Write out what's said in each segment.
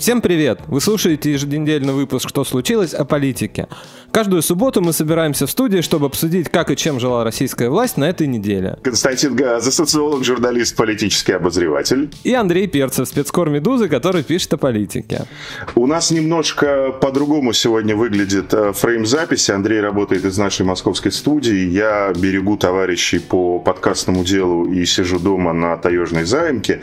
Всем привет! Вы слушаете еженедельный выпуск «Что случилось?» о политике. Каждую субботу мы собираемся в студии, чтобы обсудить, как и чем жила российская власть на этой неделе. Константин Газа, социолог, журналист, политический обозреватель. И Андрей Перцев, спецкор «Медузы», который пишет о политике. У нас немножко по-другому сегодня выглядит э, фрейм записи. Андрей работает из нашей московской студии. Я берегу товарищей по подкастному делу и сижу дома на таежной заимке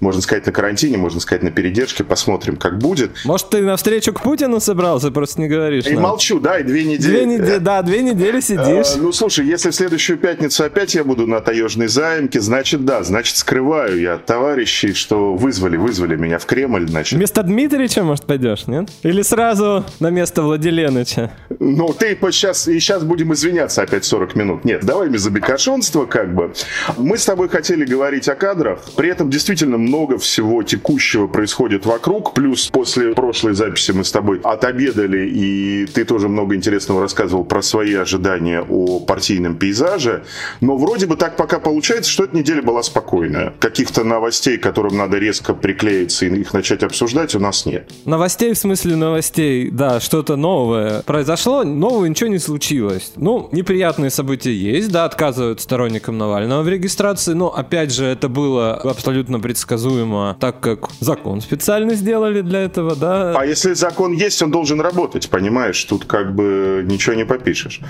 можно сказать, на карантине, можно сказать, на передержке. Посмотрим, как будет. Может, ты навстречу к Путину собрался, просто не говоришь. И нам. молчу, да, и две недели. Две недели, да, две недели сидишь. А, ну, слушай, если в следующую пятницу опять я буду на таежной заимке, значит, да, значит, скрываю я товарищей, что вызвали, вызвали меня в Кремль, значит. Вместо Дмитриевича, может, пойдешь, нет? Или сразу на место Владиленыча? Ну, ты сейчас, и сейчас будем извиняться опять 40 минут. Нет, давай без обекашонства, как бы. Мы с тобой хотели говорить о кадрах, при этом действительно много всего текущего происходит вокруг. Плюс после прошлой записи мы с тобой отобедали, и ты тоже много интересного рассказывал про свои ожидания о партийном пейзаже. Но вроде бы так пока получается, что эта неделя была спокойная. Каких-то новостей, которым надо резко приклеиться и их начать обсуждать, у нас нет. Новостей в смысле новостей, да, что-то новое произошло, нового ничего не случилось. Ну, неприятные события есть, да, отказывают сторонникам Навального в регистрации, но опять же это было абсолютно предсказуемо предсказуемо, так как закон специально сделали для этого, да. А если закон есть, он должен работать, понимаешь? Тут как бы ничего не попишешь.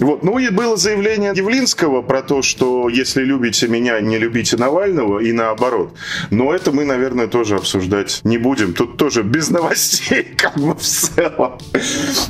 Вот. Ну и было заявление Явлинского про то, что если любите меня, не любите Навального, и наоборот. Но это мы, наверное, тоже обсуждать не будем. Тут тоже без новостей, как бы в целом.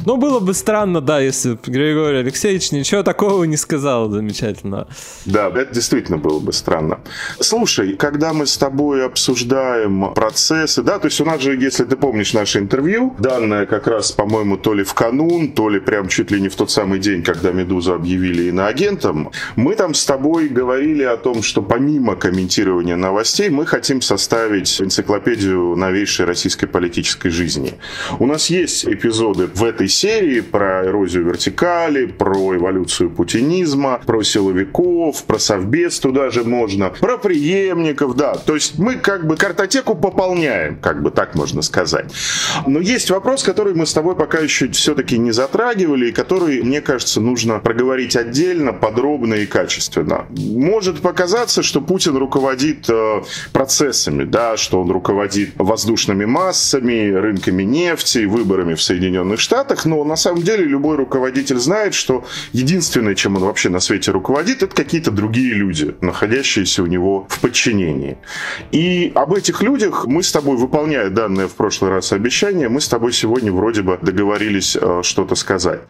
Ну, было бы странно, да, если Григорий Алексеевич ничего такого не сказал замечательно. Да, это действительно было бы странно. Слушай, когда мы с тобой обсуждаем процессы, да, то есть у нас же, если ты помнишь наше интервью, данное как раз, по-моему, то ли в канун, то ли прям чуть ли не в тот самый день, когда «Медузу» объявили иноагентом, мы там с тобой говорили о том, что помимо комментирования новостей, мы хотим составить энциклопедию новейшей российской политической жизни. У нас есть эпизоды в этой серии про эрозию вертикали, про эволюцию путинизма, про силовиков, про совбез туда же можно, про преемников, да. То есть мы как бы картотеку пополняем, как бы так можно сказать. Но есть вопрос, который мы с тобой пока еще все-таки не затрагивали, и который, мне кажется, нужно проговорить отдельно, подробно и качественно. Может показаться, что Путин руководит э, процессами, да, что он руководит воздушными массами, рынками нефти, выборами в Соединенных Штатах, но на самом деле любой руководитель знает, что единственное, чем он вообще на свете руководит, это какие-то другие люди, находящиеся у него в подчинении. И об этих людях мы с тобой, выполняя данное в прошлый раз обещание, мы с тобой сегодня вроде бы договорились э, что-то сказать.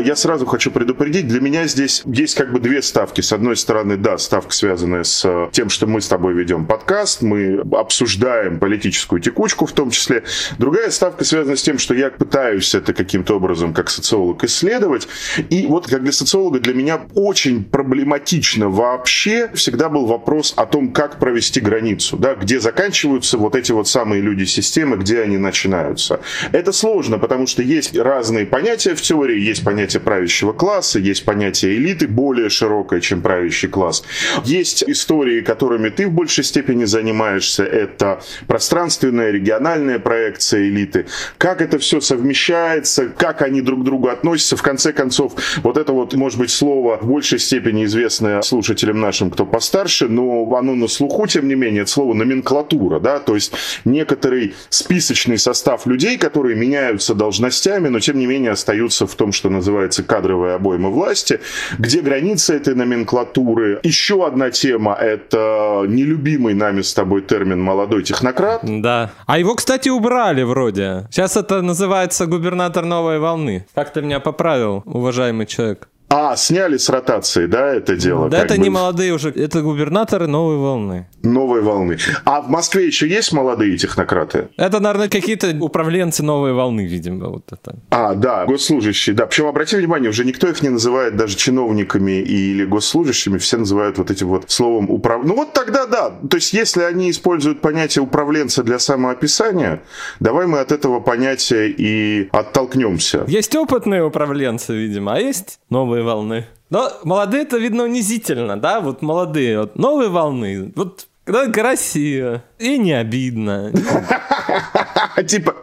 Я сразу хочу предупредить, для меня здесь есть как бы две ставки. С одной стороны, да, ставка, связанная с э, тем, что мы с тобой ведем подкаст, мы обсуждаем политическую текучку в том числе. Другая ставка связана с тем, что я пытаюсь это каким-то образом как социолог исследовать. И вот как для социолога для меня очень проблематично вообще всегда был вопрос о том, как провести границу, да, где заканчиваются вот эти вот самые люди системы, где они начинаются. Это сложно, потому что есть разные понятия в теории, есть понятия понятие правящего класса, есть понятие элиты, более широкое, чем правящий класс. Есть истории, которыми ты в большей степени занимаешься, это пространственная, региональная проекция элиты. Как это все совмещается, как они друг к другу относятся. В конце концов, вот это вот, может быть, слово в большей степени известное слушателям нашим, кто постарше, но оно на слуху, тем не менее, это слово номенклатура, да, то есть некоторый списочный состав людей, которые меняются должностями, но тем не менее остаются в том, что называется называется «Кадровая обойма власти», где границы этой номенклатуры. Еще одна тема — это нелюбимый нами с тобой термин «молодой технократ». Да. А его, кстати, убрали вроде. Сейчас это называется губернатор новой волны. Как ты меня поправил, уважаемый человек? А, сняли с ротации, да, это дело? Да, это бы... не молодые уже, это губернаторы новой волны. Новой волны. А в Москве еще есть молодые технократы? Это, наверное, какие-то управленцы новой волны, видимо, вот это. А, да, госслужащие, да. Причем, обратите внимание, уже никто их не называет даже чиновниками или госслужащими, все называют вот этим вот словом управ... Ну вот тогда да. То есть, если они используют понятие управленца для самоописания, давай мы от этого понятия и оттолкнемся. Есть опытные управленцы, видимо, а есть новые волны. Но молодые это видно унизительно, да, вот молодые, вот новые волны, вот когда красиво и не обидно. Типа,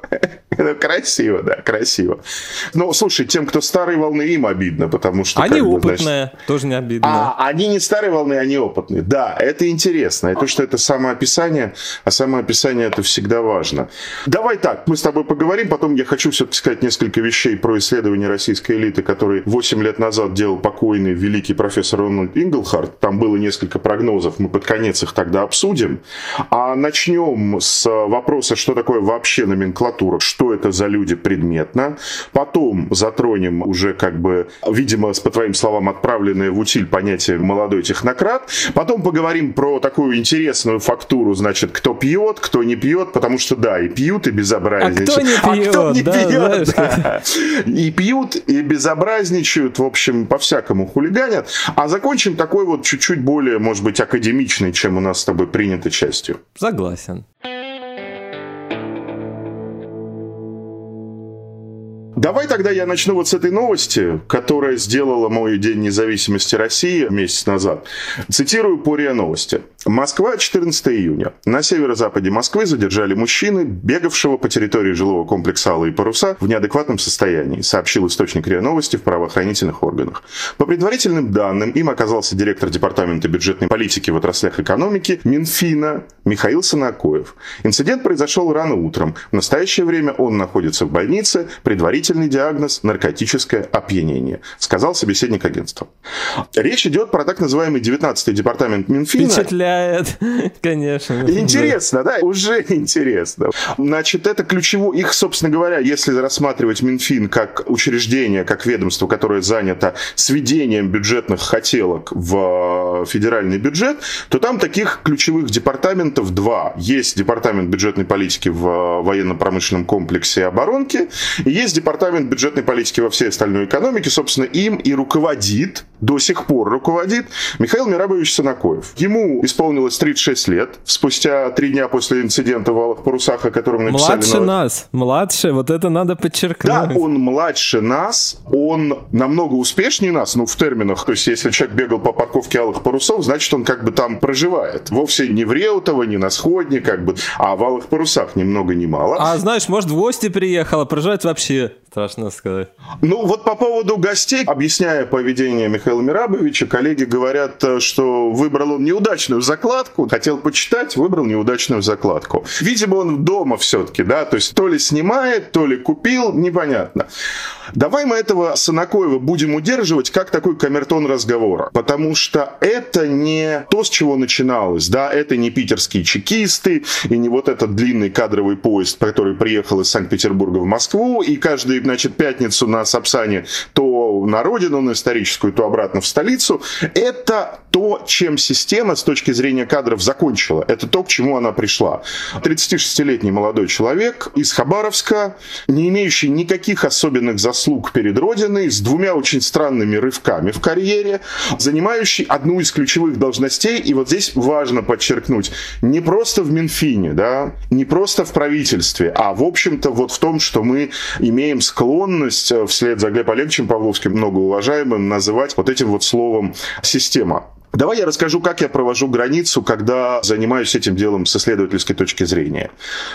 ну, красиво, да, красиво. Но, слушай, тем, кто старой волны, им обидно, потому что... Они опытные, значит... тоже не обидно. А, они не старой волны, они опытные. Да, это интересно. То, что это самоописание, а самоописание это всегда важно. Давай так, мы с тобой поговорим, потом я хочу все-таки сказать несколько вещей про исследования российской элиты, которые 8 лет назад делал покойный великий профессор Рональд Инглхарт. Там было несколько прогнозов, мы под конец их тогда обсудим. А начнем с вопроса, что такое вообще номенклатура, что это за люди предметно. Потом затронем уже как бы, видимо, по твоим словам, отправленное в утиль понятие «молодой технократ». Потом поговорим про такую интересную фактуру, значит, кто пьет, кто не пьет, потому что, да, и пьют, и безобразничают. А кто не пьет, а кто не да, пьет да. И пьют, и безобразничают, в общем, по-всякому хулиганят. А закончим такой вот чуть-чуть более, может быть, академичной, чем у нас с тобой принято частью. Согласен. Давай тогда я начну вот с этой новости, которая сделала мой День независимости России месяц назад. Цитирую по РИА Новости. Москва, 14 июня. На северо-западе Москвы задержали мужчины, бегавшего по территории жилого комплекса «Алые паруса» в неадекватном состоянии, сообщил источник РИА Новости в правоохранительных органах. По предварительным данным, им оказался директор Департамента бюджетной политики в отраслях экономики Минфина Михаил Санакоев. Инцидент произошел рано утром. В настоящее время он находится в больнице, предварительно Предварительный диагноз – наркотическое опьянение, сказал собеседник агентства. Речь идет про так называемый 19-й департамент Минфина. Впечатляет, конечно. Интересно, да? Уже интересно. Значит, это ключево. Их, собственно говоря, если рассматривать Минфин как учреждение, как ведомство, которое занято сведением бюджетных хотелок в федеральный бюджет, то там таких ключевых департаментов два. Есть департамент бюджетной политики в военно-промышленном комплексе и оборонке, и есть департамент департамент бюджетной политики во всей остальной экономике, собственно, им и руководит, до сих пор руководит Михаил Мирабович Санакоев. Ему исполнилось 36 лет, спустя три дня после инцидента в Алых Парусах, о котором написали... Младше на... нас, младше, вот это надо подчеркнуть. Да, он младше нас, он намного успешнее нас, ну, в терминах, то есть, если человек бегал по парковке Алых Парусов, значит, он как бы там проживает. Вовсе не в Реутово, не на Сходне, как бы, а в Алых Парусах ни много ни мало. А знаешь, может, в гости приехала, проживает вообще Страшно сказать. Ну, вот по поводу гостей, объясняя поведение Михаила Мирабовича, коллеги говорят, э, что выбрал он неудачную закладку, хотел почитать, выбрал неудачную закладку. Видимо, он дома все-таки, да, то есть то ли снимает, то ли купил, непонятно. Давай мы этого Санакоева будем удерживать как такой камертон разговора, потому что это не то, с чего начиналось, да, это не питерские чекисты и не вот этот длинный кадровый поезд, который приехал из Санкт-Петербурга в Москву и значит, пятницу на Сапсане то на родину, на историческую, то обратно в столицу. Это то, чем система с точки зрения кадров закончила. Это то, к чему она пришла. 36-летний молодой человек из Хабаровска, не имеющий никаких особенных заслуг перед Родиной, с двумя очень странными рывками в карьере, занимающий одну из ключевых должностей, и вот здесь важно подчеркнуть, не просто в Минфине, да, не просто в правительстве, а в общем-то вот в том, что мы имеем склонность э, вслед за Глебом Олеговичем Павловским, многоуважаемым, называть вот этим вот словом система. Давай я расскажу, как я провожу границу, когда занимаюсь этим делом с исследовательской точки зрения.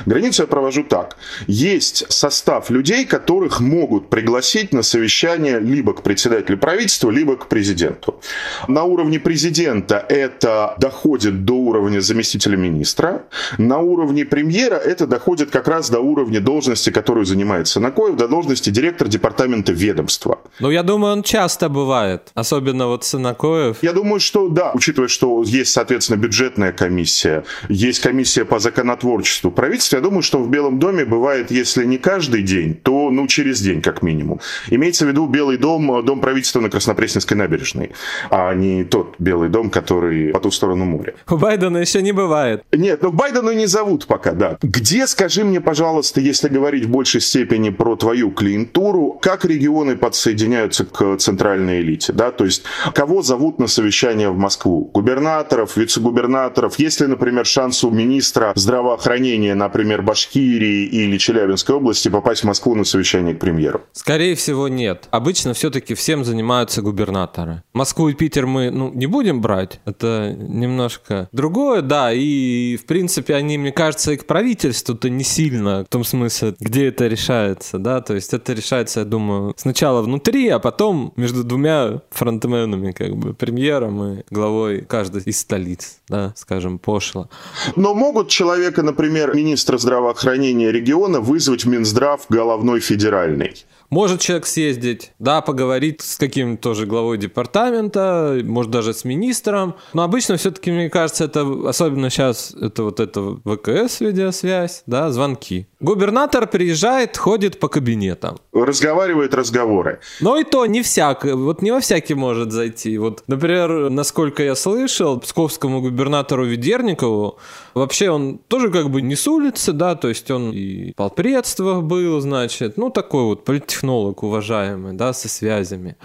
Границу я провожу так. Есть состав людей, которых могут пригласить на совещание либо к председателю правительства, либо к президенту. На уровне президента это доходит до уровня заместителя министра. На уровне премьера это доходит как раз до уровня должности, которую занимает Санакоев, до должности директора департамента ведомства. Ну, я думаю, он часто бывает, особенно вот Санакоев. Я думаю, что что да, учитывая, что есть, соответственно, бюджетная комиссия, есть комиссия по законотворчеству правительства, я думаю, что в Белом доме бывает, если не каждый день, то ну через день как минимум. Имеется в виду Белый дом, дом правительства на Краснопресненской набережной, а не тот Белый дом, который по ту сторону моря. У Байдена еще не бывает. Нет, ну Байдена не зовут пока, да. Где, скажи мне, пожалуйста, если говорить в большей степени про твою клиентуру, как регионы подсоединяются к центральной элите, да, то есть кого зовут на совещание в Москву? Губернаторов, вице-губернаторов? Есть ли, например, шанс у министра здравоохранения, например, Башкирии или Челябинской области попасть в Москву на совещание к премьеру? Скорее всего, нет. Обычно все-таки всем занимаются губернаторы. Москву и Питер мы ну, не будем брать. Это немножко другое, да. И, в принципе, они, мне кажется, и к правительству-то не сильно, в том смысле, где это решается, да. То есть это решается, я думаю, сначала внутри, а потом между двумя фронтменами, как бы, премьером и главой каждой из столиц, да, скажем, пошло. Но могут человека, например, министра здравоохранения региона вызвать в Минздрав головной федеральный? Может человек съездить, да, поговорить с каким-то тоже главой департамента, может даже с министром. Но обычно все-таки, мне кажется, это, особенно сейчас, это вот это ВКС видеосвязь, да, звонки. Губернатор приезжает, ходит по кабинетам. Разговаривает разговоры. Но и то не всяк, вот не во всякий может зайти. Вот, например, насколько я слышал, псковскому губернатору Ведерникову, вообще он тоже как бы не с улицы, да, то есть он и в полпредствах был, значит, ну такой вот политтехнолог технолог уважаемый, да, со связями.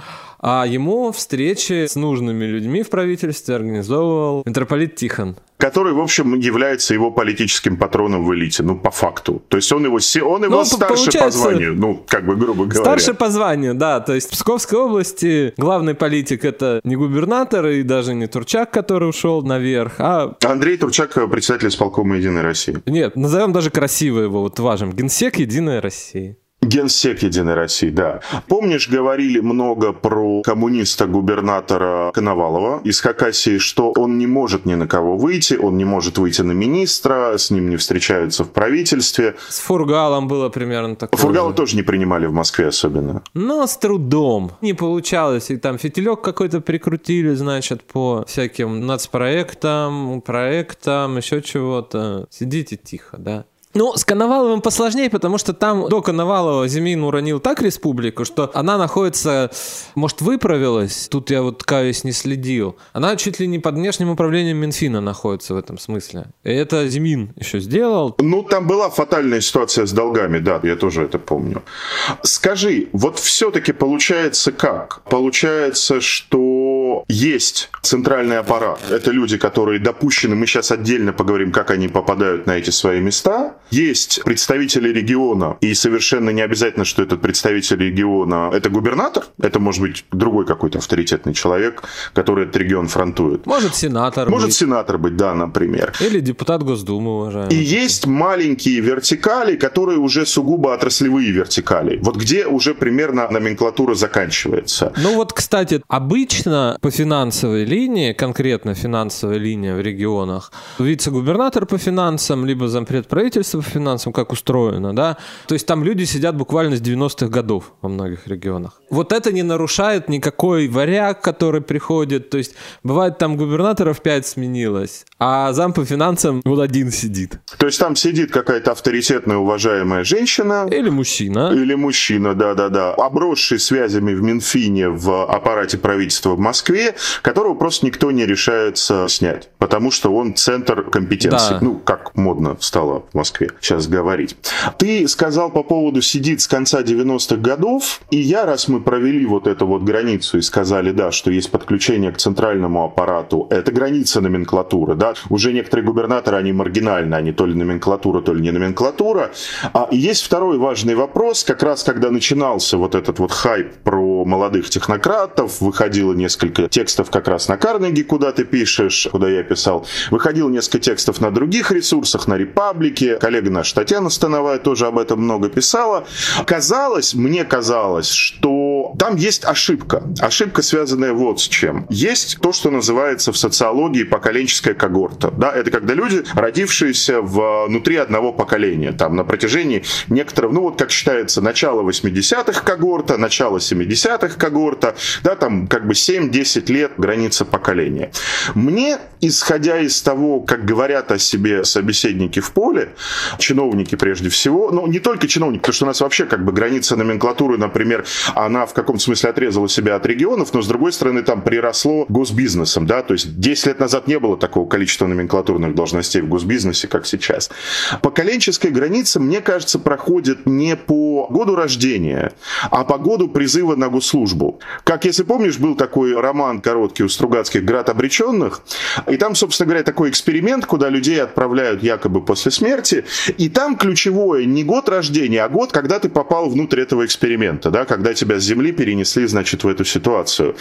А ему встречи с нужными людьми в правительстве организовывал митрополит Тихон. Который, в общем, является его политическим патроном в элите, ну, по факту. То есть он его, он его ну, старше по званию, ну, как бы, грубо говоря. Старше по званию, да. То есть в Псковской области главный политик это не губернатор и даже не Турчак, который ушел наверх, а... Андрей Турчак, председатель исполкома «Единой России». Нет, назовем даже красиво его, вот важим. Генсек «Единой России». Генсек Единой России, да. Помнишь, говорили много про коммуниста-губернатора Коновалова из Хакасии, что он не может ни на кого выйти, он не может выйти на министра, с ним не встречаются в правительстве. С Фургалом было примерно такое. Фургала же. тоже не принимали в Москве особенно. Но с трудом. Не получалось. И там фитилек какой-то прикрутили, значит, по всяким нацпроектам, проектам, еще чего-то. Сидите тихо, да. Ну, с Коноваловым посложнее, потому что там до Коновалова Зимин уронил так республику, что она находится, может, выправилась, тут я вот, каюсь, не следил. Она чуть ли не под внешним управлением Минфина находится в этом смысле. И это Зимин еще сделал. Ну, там была фатальная ситуация с долгами, да, я тоже это помню. Скажи, вот все-таки получается как? Получается, что есть центральный аппарат. Это люди, которые допущены, мы сейчас отдельно поговорим, как они попадают на эти свои места, есть представители региона, и совершенно не обязательно, что этот представитель региона – это губернатор, это может быть другой какой-то авторитетный человек, который этот регион фронтует. Может сенатор Может быть. сенатор быть, да, например. Или депутат Госдумы, уважаемый. И есть маленькие вертикали, которые уже сугубо отраслевые вертикали. Вот где уже примерно номенклатура заканчивается. Ну вот, кстати, обычно по финансовой линии, конкретно финансовая линия в регионах, вице-губернатор по финансам, либо зампред правительства по финансам, как устроено, да. То есть там люди сидят буквально с 90-х годов во многих регионах. Вот это не нарушает никакой варяг, который приходит. То есть бывает там губернаторов 5 сменилось, а зам по финансам вот один сидит. То есть там сидит какая-то авторитетная, уважаемая женщина. Или мужчина. Или мужчина, да-да-да. Обросший связями в Минфине, в аппарате правительства в Москве, которого просто никто не решается снять. Потому что он центр компетенции. Да. Ну, как модно стало в Москве Сейчас говорить. Ты сказал по поводу сидит с конца 90-х годов, и я, раз мы провели вот эту вот границу и сказали, да, что есть подключение к центральному аппарату, это граница номенклатуры, да, уже некоторые губернаторы, они маргинальны, они то ли номенклатура, то ли не номенклатура. А есть второй важный вопрос, как раз когда начинался вот этот вот хайп про молодых технократов, выходило несколько текстов как раз на Карнеги, куда ты пишешь, куда я писал, выходило несколько текстов на других ресурсах, на Репаблике, коллега коллега наша Татьяна Становая тоже об этом много писала. Казалось, мне казалось, что там есть ошибка. Ошибка, связанная вот с чем. Есть то, что называется в социологии поколенческая когорта. Да, это когда люди, родившиеся внутри одного поколения, там на протяжении некоторых, ну вот как считается, начало 80-х когорта, начало 70-х когорта, да, там как бы 7-10 лет граница поколения. Мне, исходя из того, как говорят о себе собеседники в поле, чиновники прежде всего, ну не только чиновники, потому что у нас вообще как бы граница номенклатуры, например, она в каком-то смысле отрезала себя от регионов, но с другой стороны там приросло госбизнесом, да, то есть 10 лет назад не было такого количества номенклатурных должностей в госбизнесе, как сейчас. Поколенческая граница, мне кажется, проходит не по году рождения, а по году призыва на госслужбу. Как, если помнишь, был такой роман короткий у Стругацких «Град обреченных», и там, собственно говоря, такой эксперимент, куда людей отправляют якобы после смерти, и там ключевое не год рождения, а год, когда ты попал внутрь этого эксперимента, да, когда тебя с Земли перенесли, значит, в эту ситуацию.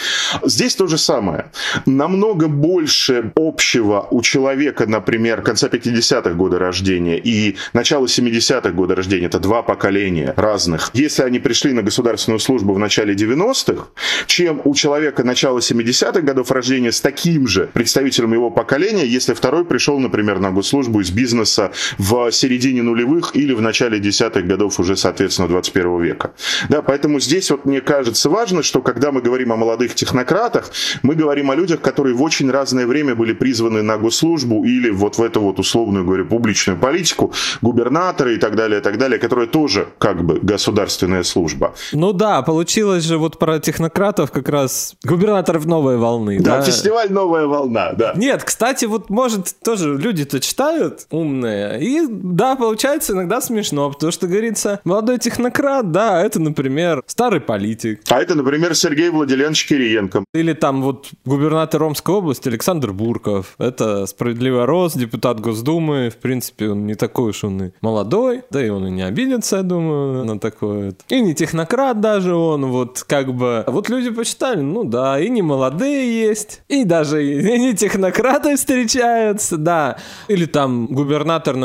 Здесь то же самое. Намного больше общего у человека, например, конца 50-х года рождения и начала 70-х года рождения, это два поколения разных, если они пришли на государственную службу в начале 90-х, чем у человека начала 70-х годов рождения с таким же представителем его поколения, если второй пришел, например, на госслужбу из бизнеса в середине нулевых или в начале десятых годов уже, соответственно, 21 века. Да, поэтому здесь вот мне кажется важно, что когда мы говорим о молодых технократах, мы говорим о людях, которые в очень разное время были призваны на госслужбу или вот в эту вот условную, говорю, публичную политику, губернаторы и так далее, и так далее, которые тоже как бы государственная служба. Ну да, получилось же вот про технократов как раз губернаторов новой волны. Да, да? фестиваль новая волна, да. Нет, кстати, вот может тоже люди-то читают умные, и да, получается иногда смешно, потому что говорится, молодой технократ, да, это, например, старый политик. А это, например, Сергей Владимирович Кириенко. Или там вот губернатор Ромской области Александр Бурков. Это справедливый рост, депутат Госдумы. В принципе, он не такой уж он и молодой, да и он и не обидится, я думаю, на такое. И не технократ даже он, вот как бы... Вот люди почитали, ну да, и не молодые есть, и даже и не технократы встречаются, да. Или там губернатор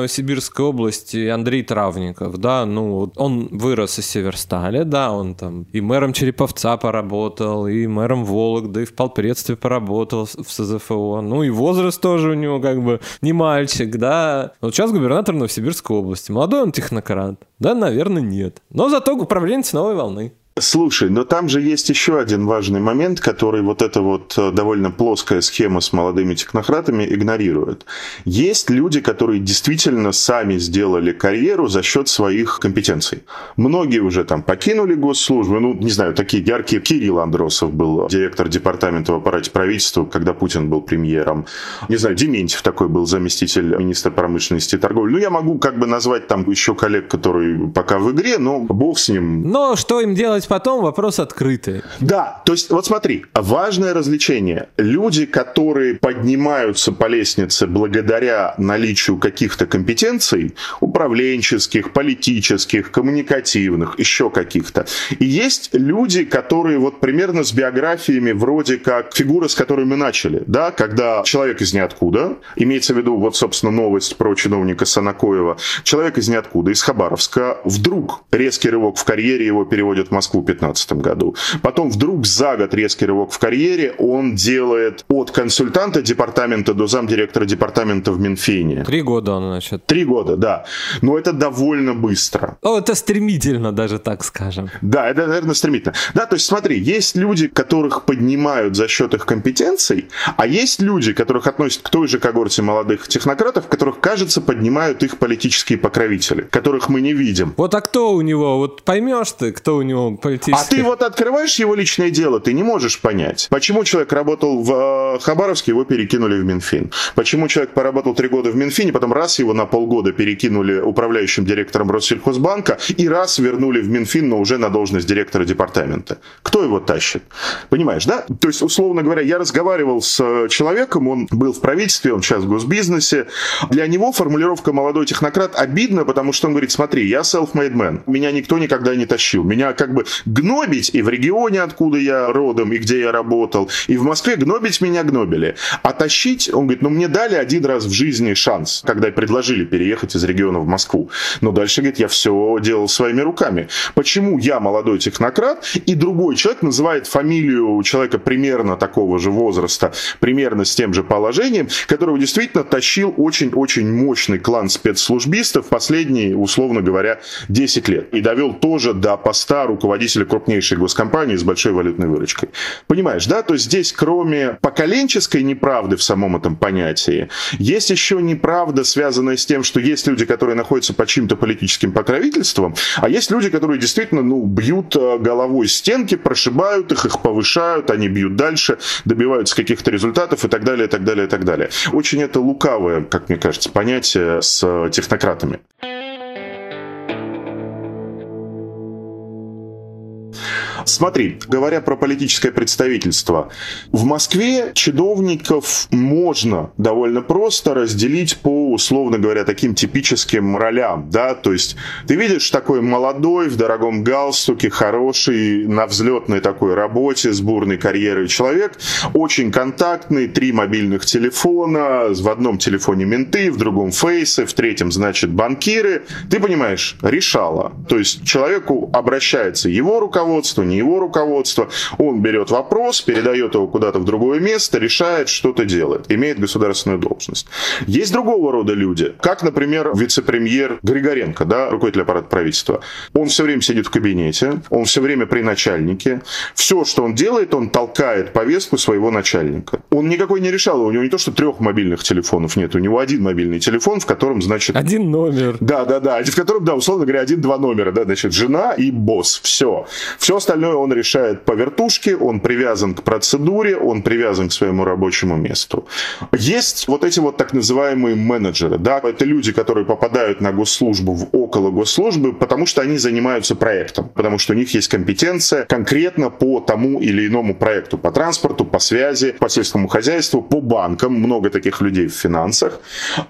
Новосибирской области Андрей Травников, да, ну он вырос из Северстали, да, он там и мэром Череповца поработал, и мэром Вологды, и в полпредстве поработал в СЗФО, ну и возраст тоже у него как бы не мальчик, да. Вот сейчас губернатор Новосибирской области. Молодой он технократ? Да, наверное, нет. Но зато управленец новой волны. Слушай, но там же есть еще один важный момент, который вот эта вот э, довольно плоская схема с молодыми технократами игнорирует. Есть люди, которые действительно сами сделали карьеру за счет своих компетенций. Многие уже там покинули госслужбу, ну, не знаю, такие яркие. Кирилл Андросов был директор департамента в аппарате правительства, когда Путин был премьером. Не знаю, Дементьев такой был заместитель министра промышленности и торговли. Ну, я могу как бы назвать там еще коллег, которые пока в игре, но бог с ним. Но что им делать делать потом, вопрос открытый. Да, то есть вот смотри, важное развлечение. Люди, которые поднимаются по лестнице благодаря наличию каких-то компетенций, управленческих, политических, коммуникативных, еще каких-то. И есть люди, которые вот примерно с биографиями вроде как фигура, с которой мы начали, да, когда человек из ниоткуда, имеется в виду вот, собственно, новость про чиновника Санакоева, человек из ниоткуда, из Хабаровска, вдруг резкий рывок в карьере его переводят в Москву, Москву в 2015 году. Потом вдруг за год резкий рывок в карьере он делает от консультанта департамента до замдиректора департамента в Минфине. Три года он, значит. Три года, да. Но это довольно быстро. О, это стремительно даже, так скажем. Да, это, наверное, стремительно. Да, то есть смотри, есть люди, которых поднимают за счет их компетенций, а есть люди, которых относят к той же когорте молодых технократов, которых, кажется, поднимают их политические покровители, которых мы не видим. Вот а кто у него? Вот поймешь ты, кто у него политических. А ты вот открываешь его личное дело, ты не можешь понять, почему человек работал в э, Хабаровске, его перекинули в Минфин. Почему человек поработал три года в Минфине, потом раз его на полгода перекинули управляющим директором Россельхозбанка и раз вернули в Минфин, но уже на должность директора департамента. Кто его тащит? Понимаешь, да? То есть, условно говоря, я разговаривал с э, человеком, он был в правительстве, он сейчас в госбизнесе. Для него формулировка «молодой технократ» обидна, потому что он говорит, смотри, я self-made man, меня никто никогда не тащил. Меня как бы гнобить и в регионе, откуда я родом и где я работал, и в Москве гнобить меня гнобили. А тащить, он говорит, ну мне дали один раз в жизни шанс, когда предложили переехать из региона в Москву. Но дальше, говорит, я все делал своими руками. Почему я молодой технократ, и другой человек называет фамилию человека примерно такого же возраста, примерно с тем же положением, которого действительно тащил очень-очень мощный клан спецслужбистов последние, условно говоря, 10 лет. И довел тоже до поста руководителя крупнейшей госкомпании с большой валютной выручкой. Понимаешь, да? То есть здесь, кроме поколенческой неправды в самом этом понятии, есть еще неправда, связанная с тем, что есть люди, которые находятся под чьим-то политическим покровительством, а есть люди, которые действительно ну, бьют э, головой стенки, прошибают их, их повышают, они бьют дальше, добиваются каких-то результатов и так далее, и так далее, и так далее. Очень это лукавое, как мне кажется, понятие с технократами. Смотри, говоря про политическое представительство, в Москве чиновников можно довольно просто разделить по, условно говоря, таким типическим ролям, да, то есть ты видишь такой молодой, в дорогом галстуке, хороший, на взлетной такой работе, с бурной карьерой человек, очень контактный, три мобильных телефона, в одном телефоне менты, в другом фейсы, в третьем, значит, банкиры. Ты понимаешь, решала. То есть человеку обращается его руководство, не его руководство. Он берет вопрос, передает его куда-то в другое место, решает, что-то делает, имеет государственную должность. Есть другого рода люди, как, например, вице-премьер Григоренко, да, руководитель аппарата правительства. Он все время сидит в кабинете, он все время при начальнике. Все, что он делает, он толкает повестку своего начальника. Он никакой не решал, у него не то, что трех мобильных телефонов нет, у него один мобильный телефон, в котором, значит... Один номер. Да, да, да, в котором, да, условно говоря, один-два номера, да, значит, жена и босс, все. Все остальное остальное он решает по вертушке, он привязан к процедуре, он привязан к своему рабочему месту. Есть вот эти вот так называемые менеджеры, да, это люди, которые попадают на госслужбу в около госслужбы, потому что они занимаются проектом, потому что у них есть компетенция конкретно по тому или иному проекту, по транспорту, по связи, по сельскому хозяйству, по банкам, много таких людей в финансах.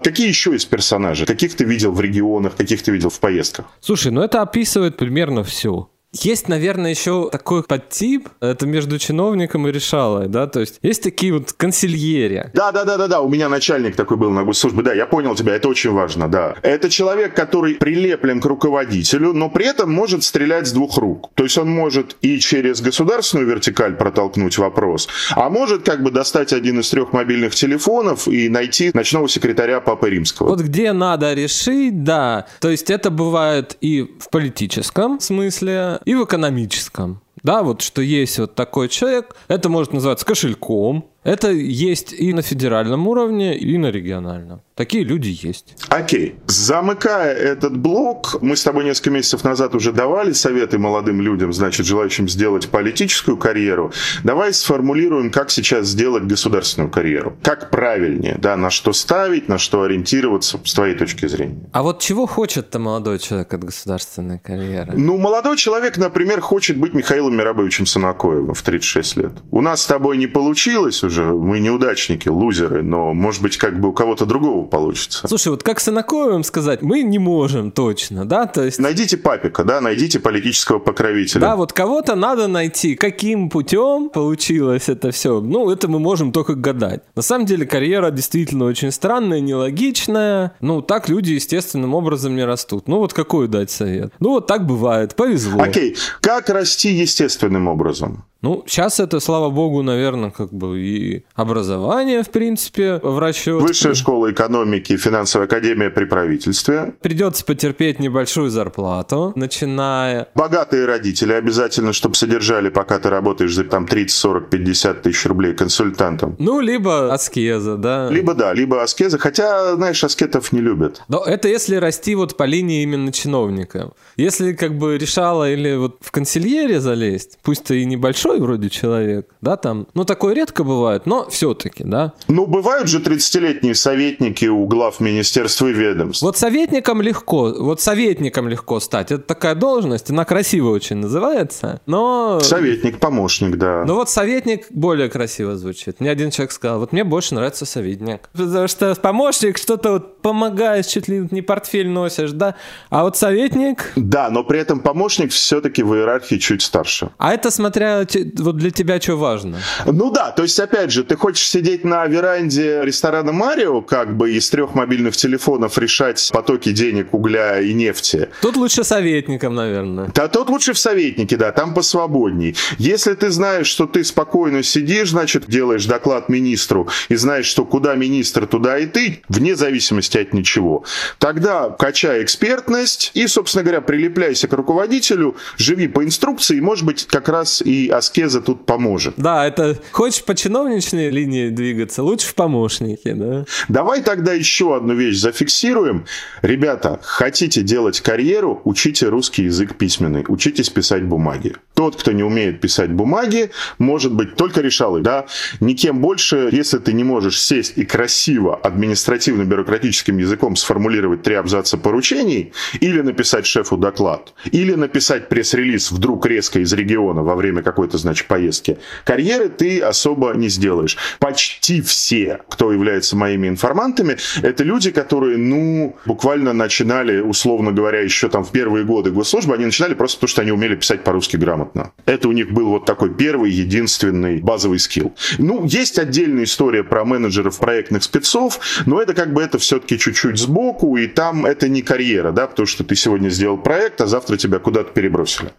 Какие еще есть персонажи? Каких ты видел в регионах, каких ты видел в поездках? Слушай, ну это описывает примерно все. Есть, наверное, еще такой подтип, это между чиновником и решалой, да, то есть есть такие вот консильери. Да, да, да, да, да, у меня начальник такой был на госслужбе, да, я понял тебя, это очень важно, да. Это человек, который прилеплен к руководителю, но при этом может стрелять с двух рук. То есть он может и через государственную вертикаль протолкнуть вопрос, а может как бы достать один из трех мобильных телефонов и найти ночного секретаря Папы Римского. Вот где надо решить, да. То есть это бывает и в политическом смысле, и в экономическом. Да, вот что есть вот такой человек, это может называться кошельком, это есть и на федеральном уровне, и на региональном. Такие люди есть. Окей. Замыкая этот блок, мы с тобой несколько месяцев назад уже давали советы молодым людям, значит, желающим сделать политическую карьеру. Давай сформулируем, как сейчас сделать государственную карьеру. Как правильнее, да, на что ставить, на что ориентироваться с твоей точки зрения. А вот чего хочет-то молодой человек от государственной карьеры? Ну, молодой человек, например, хочет быть Михаилом Мирабовичем Санакоевым в 36 лет. У нас с тобой не получилось уже, мы неудачники, лузеры, но, может быть, как бы у кого-то другого получится. Слушай, вот как Санаковым сказать, мы не можем точно, да? То есть... Найдите папика, да, найдите политического покровителя. Да, вот кого-то надо найти. Каким путем получилось это все? Ну, это мы можем только гадать. На самом деле карьера действительно очень странная, нелогичная. Ну, так люди естественным образом не растут. Ну, вот какой дать совет? Ну, вот так бывает, повезло. Окей, как расти естественным образом? Ну, сейчас это, слава богу, наверное, как бы и образование, в принципе, в расчет. Высшая школа экономики, финансовая академия при правительстве. Придется потерпеть небольшую зарплату, начиная... Богатые родители обязательно, чтобы содержали, пока ты работаешь за там 30, 40, 50 тысяч рублей консультантом. Ну, либо аскеза, да. Либо да, либо аскеза, хотя, знаешь, аскетов не любят. Но это если расти вот по линии именно чиновника. Если как бы решала или вот в консильере залезть, пусть то и небольшой большой вроде человек, да, там, ну, такое редко бывает, но все-таки, да. Ну, бывают же 30-летние советники у глав министерства и ведомств. Вот советником легко, вот советником легко стать. Это такая должность, она красиво очень называется, но... Советник, помощник, да. Ну вот советник более красиво звучит. Мне один человек сказал, вот мне больше нравится советник. Потому что помощник что-то вот помогает, чуть ли не портфель носишь, да? А вот советник... Да, но при этом помощник все-таки в иерархии чуть старше. А это смотря вот для тебя что важно? Ну да, то есть опять же, ты хочешь сидеть на веранде ресторана Марио, как бы из трех мобильных телефонов решать потоки денег, угля и нефти. Тут лучше советником, наверное. Да, тут лучше в советнике, да, там посвободней. Если ты знаешь, что ты спокойно сидишь, значит, делаешь доклад министру и знаешь, что куда министр, туда и ты, вне зависимости от ничего, тогда качай экспертность и, собственно говоря, прилепляйся к руководителю, живи по инструкции, и, может быть, как раз и аскеза тут поможет. Да, это хочешь по чиновничной линии двигаться, лучше в помощнике, да? Давай тогда еще одну вещь зафиксируем. Ребята, хотите делать карьеру, учите русский язык письменный, учитесь писать бумаги. Тот, кто не умеет писать бумаги, может быть только решалой, да? Никем больше, если ты не можешь сесть и красиво административно-бюрократическим языком сформулировать три абзаца поручений, или написать шефу доклад, или написать пресс-релиз вдруг резко из региона во время какой-то, значит, поездки, карьеры ты особо не сделаешь. Почти все, кто является моими информантами, это люди, которые, ну, буквально начинали, условно говоря, еще там в первые годы госслужбы, они начинали просто потому, что они умели писать по-русски грамотно. Это у них был вот такой первый, единственный базовый скилл. Ну, есть отдельная история про менеджеров проектных спецов, но это как бы это все-таки чуть-чуть сбоку, и там это не карьера, да, потому что ты сегодня сделал проект, а завтра тебя куда-то перебросили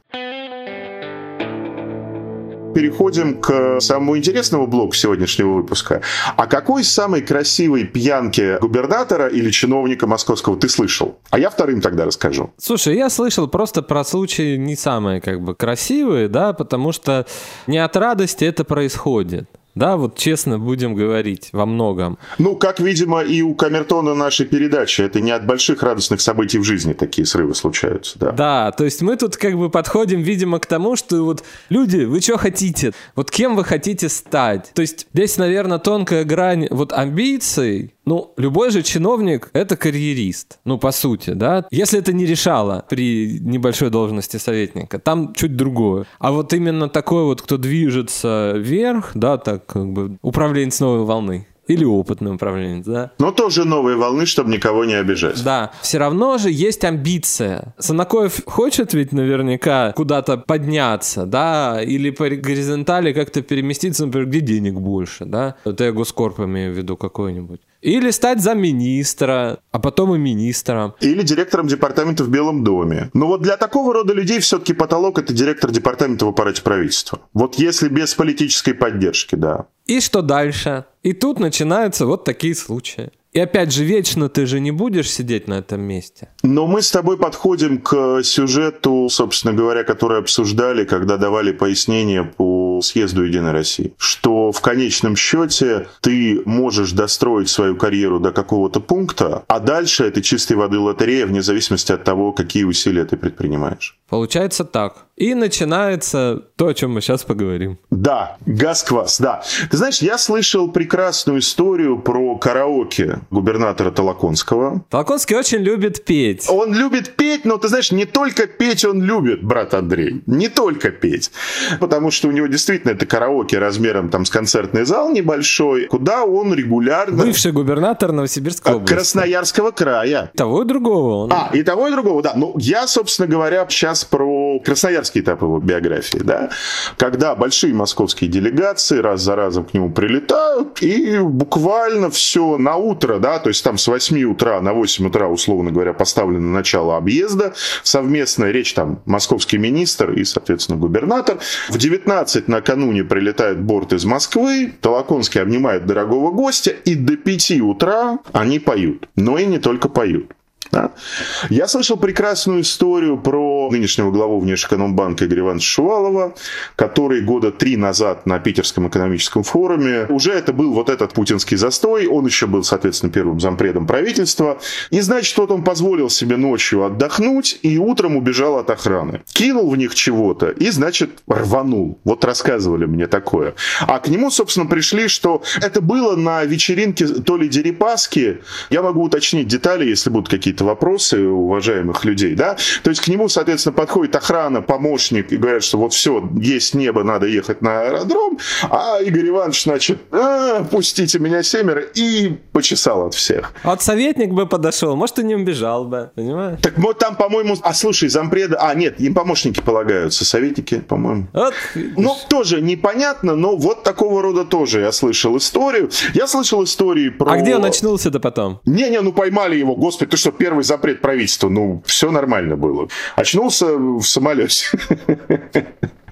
переходим к самому интересному блоку сегодняшнего выпуска. А какой самой красивой пьянки губернатора или чиновника московского ты слышал? А я вторым тогда расскажу. Слушай, я слышал просто про случаи не самые как бы красивые, да, потому что не от радости это происходит. Да, вот честно будем говорить во многом. Ну, как, видимо, и у Камертона нашей передачи. Это не от больших радостных событий в жизни такие срывы случаются, да. Да, то есть мы тут как бы подходим, видимо, к тому, что вот люди, вы что хотите? Вот кем вы хотите стать? То есть здесь, наверное, тонкая грань вот амбиций ну, любой же чиновник — это карьерист, ну, по сути, да? Если это не решало при небольшой должности советника, там чуть другое. А вот именно такой вот, кто движется вверх, да, так как бы управленец новой волны, или опытный управленец, да? Но тоже новые волны, чтобы никого не обижать. Да. Все равно же есть амбиция. Санакоев хочет ведь наверняка куда-то подняться, да, или по горизонтали как-то переместиться, например, где денег больше, да? Вот я госкорп имею в виду какой-нибудь. Или стать замминистра, а потом и министром. Или директором департамента в Белом доме. Но вот для такого рода людей все-таки потолок это директор департамента в аппарате правительства. Вот если без политической поддержки, да. И что дальше? И тут начинаются вот такие случаи. И опять же, вечно ты же не будешь сидеть на этом месте. Но мы с тобой подходим к сюжету, собственно говоря, который обсуждали, когда давали пояснения по съезду Единой России. Что в конечном счете ты можешь достроить свою карьеру до какого-то пункта, а дальше это чистой воды лотерея, вне зависимости от того, какие усилия ты предпринимаешь. Получается так. И начинается то, о чем мы сейчас поговорим. Да, газ-квас, да. Ты знаешь, я слышал прекрасную историю про караоке губернатора Толоконского. Толоконский очень любит петь. Он любит петь, но ты знаешь, не только петь он любит, брат Андрей. Не только петь. Потому что у него действительно это караоке размером там с концертный зал небольшой, куда он регулярно... Бывший губернатор Новосибирской области. Красноярского края. Того и другого. Он... А, и того и другого, да. Ну, я, собственно говоря, сейчас про красноярский этап его биографии, да. Когда большие московские делегации раз за разом к нему прилетают, и буквально все на утро, да, то есть там с 8 утра на 8 утра, условно говоря, поставлено начало объезда, совместная речь там московский министр и, соответственно, губернатор. В 19 накануне прилетает борт из Москвы, Толоконский обнимает дорогого гостя, и до 5 утра они поют. Но и не только поют. Да? Я слышал прекрасную историю про нынешнего главу Внешэкономбанка Игоря Ивановича Шувалова, который года три назад на Питерском экономическом форуме, уже это был вот этот путинский застой, он еще был, соответственно, первым зампредом правительства, и, значит, вот он позволил себе ночью отдохнуть и утром убежал от охраны. Кинул в них чего-то и, значит, рванул. Вот рассказывали мне такое. А к нему, собственно, пришли, что это было на вечеринке то ли Дерипаски, я могу уточнить детали, если будут какие-то вопросы у уважаемых людей, да, то есть к нему, соответственно, подходит охрана, помощник и говорят, что вот все, есть небо, надо ехать на аэродром, а Игорь Иванович, значит, а, пустите меня семеро, и почесал от всех. Вот советник бы подошел, может, и не убежал бы, понимаешь? Так вот там, по-моему, а слушай, зампреда, а нет, им помощники полагаются, советники, по-моему. Вот. Ну, тоже непонятно, но вот такого рода тоже я слышал историю. Я слышал истории про... А где он очнулся-то потом? Не-не, ну поймали его, господи, ты что, первый запрет правительства, ну, все нормально было. Очнулся в самолете.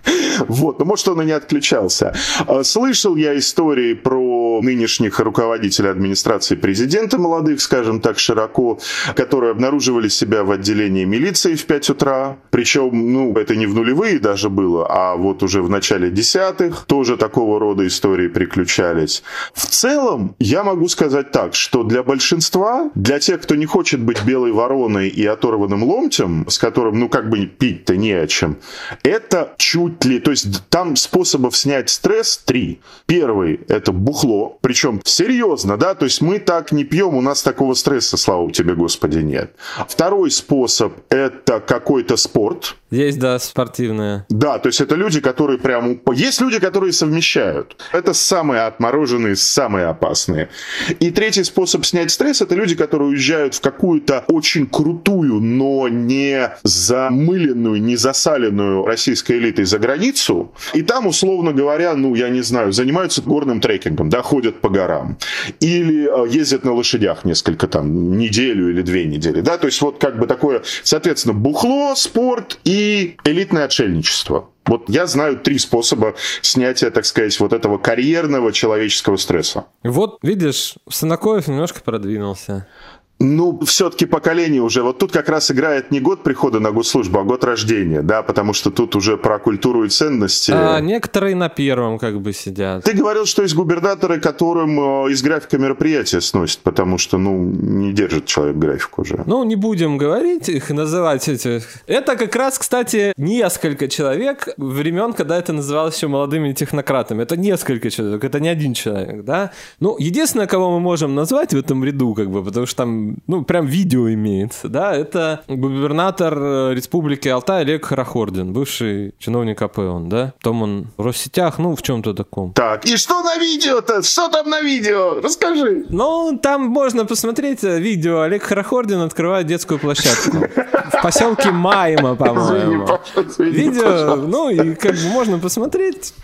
Вот, ну может он и не отключался. А, слышал я истории про нынешних руководителей администрации президента молодых, скажем так, широко, которые обнаруживали себя в отделении милиции в 5 утра. Причем, ну, это не в нулевые даже было, а вот уже в начале десятых тоже такого рода истории приключались. В целом, я могу сказать так, что для большинства, для тех, кто не хочет быть белой вороной и оторванным ломтем, с которым, ну, как бы пить-то не о чем, это чуть ли... То есть там способов снять стресс три. Первый – это бухло, причем серьезно, да, то есть мы так не пьем, у нас такого стресса, слава тебе, Господи, нет. Второй способ – это какой-то спорт, есть, да, спортивные. Да, то есть это люди, которые прям... Есть люди, которые совмещают. Это самые отмороженные, самые опасные. И третий способ снять стресс – это люди, которые уезжают в какую-то очень крутую, но не замыленную, не засаленную российской элитой за границу. И там, условно говоря, ну, я не знаю, занимаются горным трекингом, да, ходят по горам. Или э, ездят на лошадях несколько там, неделю или две недели, да, то есть вот как бы такое, соответственно, бухло, спорт и элитное отшельничество. Вот я знаю три способа снятия, так сказать, вот этого карьерного человеческого стресса. Вот, видишь, Санакоев немножко продвинулся. Ну, все-таки поколение уже. Вот тут как раз играет не год прихода на госслужбу, а год рождения, да, потому что тут уже про культуру и ценности. А некоторые на первом как бы сидят. Ты говорил, что есть губернаторы, которым э, из графика мероприятия сносят, потому что, ну, не держит человек график уже. Ну, не будем говорить их, называть этих. Это как раз, кстати, несколько человек времен, когда это называлось еще молодыми технократами. Это несколько человек, это не один человек, да. Ну, единственное, кого мы можем назвать в этом ряду, как бы, потому что там ну, прям видео имеется, да, это губернатор э, Республики Алтай Олег Харахордин, бывший чиновник АП он, да, потом он в Россетях, ну, в чем-то таком. Так, и что на видео-то? Что там на видео? Расскажи. Ну, там можно посмотреть э, видео. Олег Харахордин открывает детскую площадку. В поселке Майма, по-моему. Видео, ну, и как бы можно посмотреть,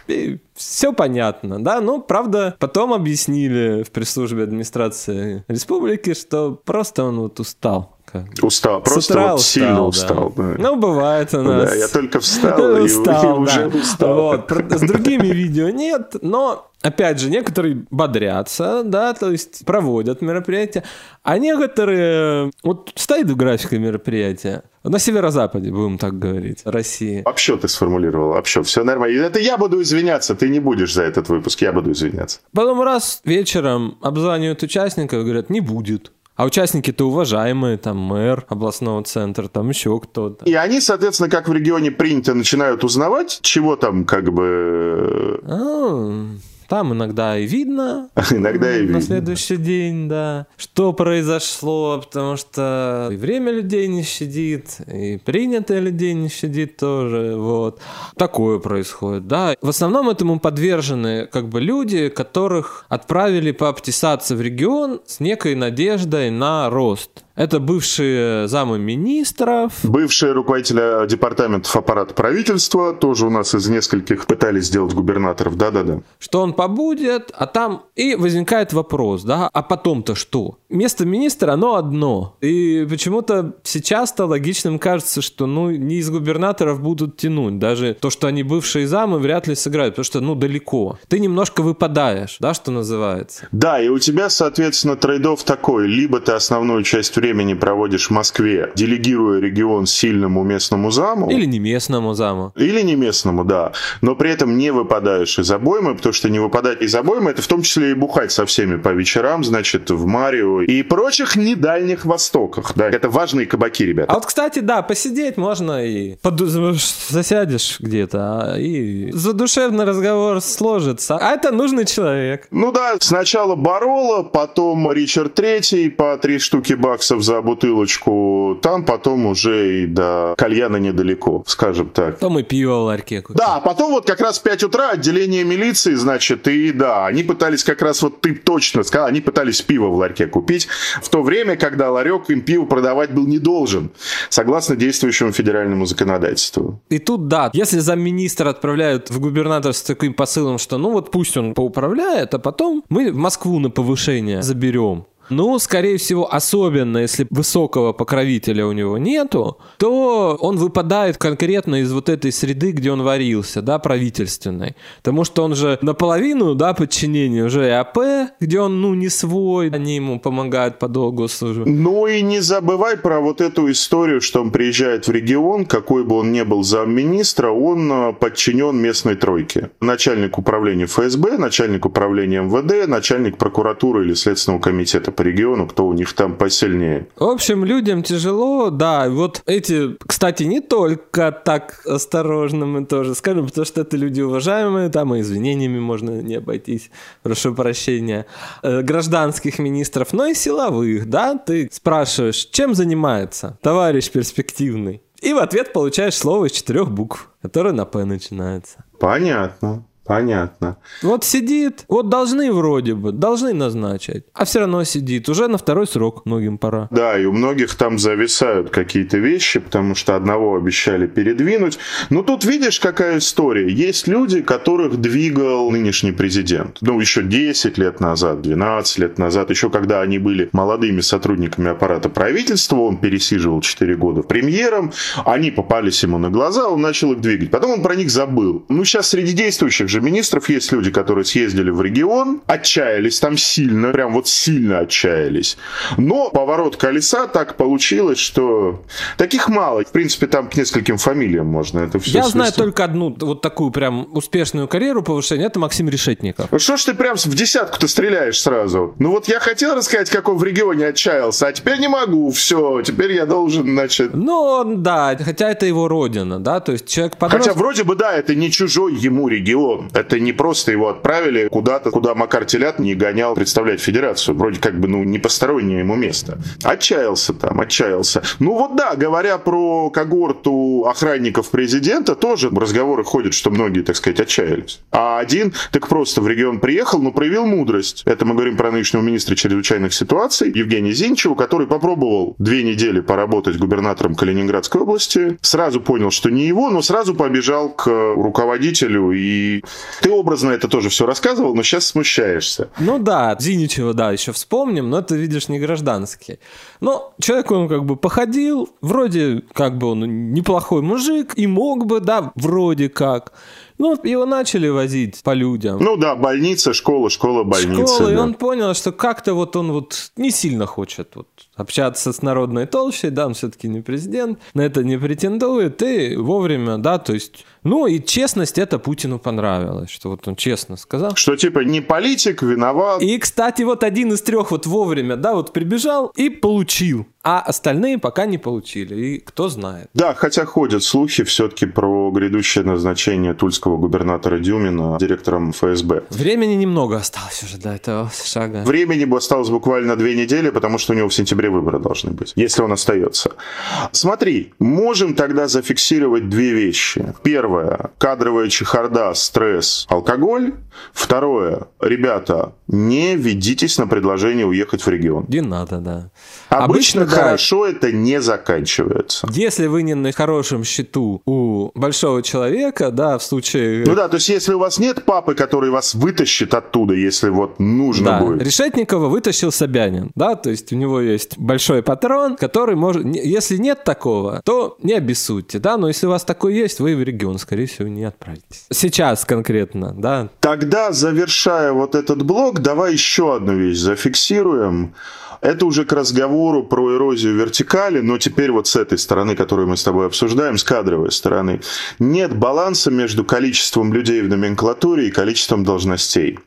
все понятно, да, ну, правда, потом объяснили в пресс-службе администрации республики, что просто он вот устал. Устал, просто вот устал, сильно устал. Да. Ну, бывает у нас. Да, я только встал, и, устал, и уже да. устал. Вот. С другими видео нет, но Опять же, некоторые бодрятся, да, то есть проводят мероприятия, а некоторые вот стоит в графике мероприятия, на северо-западе, будем так говорить, России. Вообще ты сформулировал, вообще, все нормально. Это я буду извиняться, ты не будешь за этот выпуск, я буду извиняться. Потом раз вечером обзванивают участников, говорят, не будет. А участники-то уважаемые, там мэр областного центра, там еще кто-то. И они, соответственно, как в регионе принято, начинают узнавать, чего там как бы... А, там иногда и видно. Иногда и видно. На следующий день, да. Что произошло, потому что и время людей не щадит, и принятое людей не щадит тоже, вот. Такое происходит, да. В основном этому подвержены как бы люди, которых отправили пообтесаться в регион с некой надеждой на рост. Это бывшие замы министров. Бывшие руководители департаментов аппарата правительства, тоже у нас из нескольких пытались сделать губернаторов, да-да-да. Что он побудет, а там и возникает вопрос, да, а потом-то что? Место министра, оно одно. И почему-то сейчас-то логичным кажется, что, ну, не из губернаторов будут тянуть. Даже то, что они бывшие замы, вряд ли сыграют, потому что, ну, далеко. Ты немножко выпадаешь, да, что называется. Да, и у тебя, соответственно, трейдов такой. Либо ты основную часть времени времени проводишь в Москве, делегируя регион сильному местному заму. Или не местному заму. Или не местному, да. Но при этом не выпадаешь из обоймы, потому что не выпадать из обоймы, это в том числе и бухать со всеми по вечерам, значит, в Марио и прочих недальних востоках. Да, это важные кабаки, ребята. А вот, кстати, да, посидеть можно и под... засядешь где-то, а, и задушевный разговор сложится. А это нужный человек. Ну да, сначала Барола, потом Ричард Третий по три штуки баксов за бутылочку. Там потом уже и до кальяна недалеко, скажем так. Потом и пиво в ларьке. Да, потом вот как раз в 5 утра отделение милиции, значит, и да, они пытались как раз, вот ты точно сказал, они пытались пиво в ларьке купить в то время, когда ларек им пиво продавать был не должен, согласно действующему федеральному законодательству. И тут, да, если замминистра отправляют в губернатор с таким посылом, что ну вот пусть он поуправляет, а потом мы в Москву на повышение заберем. Ну, скорее всего, особенно если высокого покровителя у него нету, то он выпадает конкретно из вот этой среды, где он варился, да, правительственной. Потому что он же наполовину, да, подчинения уже АП, где он, ну, не свой, они ему помогают по долгу службы. Ну и не забывай про вот эту историю, что он приезжает в регион, какой бы он ни был замминистра, он э, подчинен местной тройке. Начальник управления ФСБ, начальник управления МВД, начальник прокуратуры или Следственного комитета по региону, кто у них там посильнее. В общем, людям тяжело, да. Вот эти, кстати, не только так осторожно мы тоже скажем, потому что это люди уважаемые, там и извинениями можно не обойтись, прошу прощения, э, гражданских министров, но и силовых, да. Ты спрашиваешь, чем занимается товарищ перспективный? И в ответ получаешь слово из четырех букв, которое на «П» начинается. Понятно. Понятно. Вот сидит, вот должны вроде бы, должны назначить, а все равно сидит. Уже на второй срок многим пора. Да, и у многих там зависают какие-то вещи, потому что одного обещали передвинуть. Но тут видишь, какая история. Есть люди, которых двигал нынешний президент. Ну, еще 10 лет назад, 12 лет назад, еще когда они были молодыми сотрудниками аппарата правительства, он пересиживал 4 года премьером, они попались ему на глаза, он начал их двигать. Потом он про них забыл. Ну, сейчас среди действующих же же министров есть люди, которые съездили в регион, отчаялись там сильно, прям вот сильно отчаялись. Но поворот колеса так получилось, что таких мало. В принципе, там к нескольким фамилиям можно это все Я свести. знаю только одну вот такую прям успешную карьеру повышения, это Максим Решетников. Что ж ты прям в десятку-то стреляешь сразу? Ну вот я хотел рассказать, как он в регионе отчаялся, а теперь не могу, все, теперь я должен, значит... Ну, да, хотя это его родина, да, то есть человек подрос... Хотя вроде бы, да, это не чужой ему регион. Это не просто его отправили куда-то, куда Макар Телят не гонял представлять федерацию. Вроде как бы, ну, не постороннее ему место. Отчаялся там, отчаялся. Ну вот да, говоря про когорту охранников президента, тоже разговоры ходят, что многие, так сказать, отчаялись. А один так просто в регион приехал, но проявил мудрость. Это мы говорим про нынешнего министра чрезвычайных ситуаций Евгения Зинчева, который попробовал две недели поработать губернатором Калининградской области, сразу понял, что не его, но сразу побежал к руководителю и ты образно это тоже все рассказывал, но сейчас смущаешься. Ну да, Зиничева, да, еще вспомним, но это, видишь, не гражданский. Но человек, он как бы походил, вроде как бы он неплохой мужик, и мог бы, да, вроде как. Ну, его начали возить по людям. Ну да, больница, школа, школа, больница. Школа, да. и он понял, что как-то вот он вот не сильно хочет вот общаться с народной толщей, да, он все-таки не президент, на это не претендует, и вовремя, да, то есть, ну и честность это Путину понравилось, что вот он честно сказал. Что типа не политик, виноват. И, кстати, вот один из трех вот вовремя, да, вот прибежал и получил а остальные пока не получили, и кто знает. Да, хотя ходят слухи все-таки про грядущее назначение тульского губернатора Дюмина директором ФСБ. Времени немного осталось уже до этого шага. Времени бы осталось буквально две недели, потому что у него в сентябре выборы должны быть, если он остается. Смотри, можем тогда зафиксировать две вещи. Первое, кадровая чехарда, стресс, алкоголь. Второе, ребята, не ведитесь на предложение уехать в регион. Не надо, да. Обычно, Обычно да, хорошо это не заканчивается. Если вы не на хорошем счету у большого человека, да, в случае... Ну да, то есть если у вас нет папы, который вас вытащит оттуда, если вот нужно да. будет. Решетникова вытащил Собянин, да, то есть у него есть большой патрон, который может... Если нет такого, то не обессудьте, да, но если у вас такой есть, вы в регион, скорее всего, не отправитесь. Сейчас конкретно, да. Тогда, завершая вот этот блок, давай еще одну вещь зафиксируем. Это уже к разговору про эрозию вертикали, но теперь вот с этой стороны, которую мы с тобой обсуждаем, с кадровой стороны, нет баланса между количеством людей в номенклатуре и количеством должностей.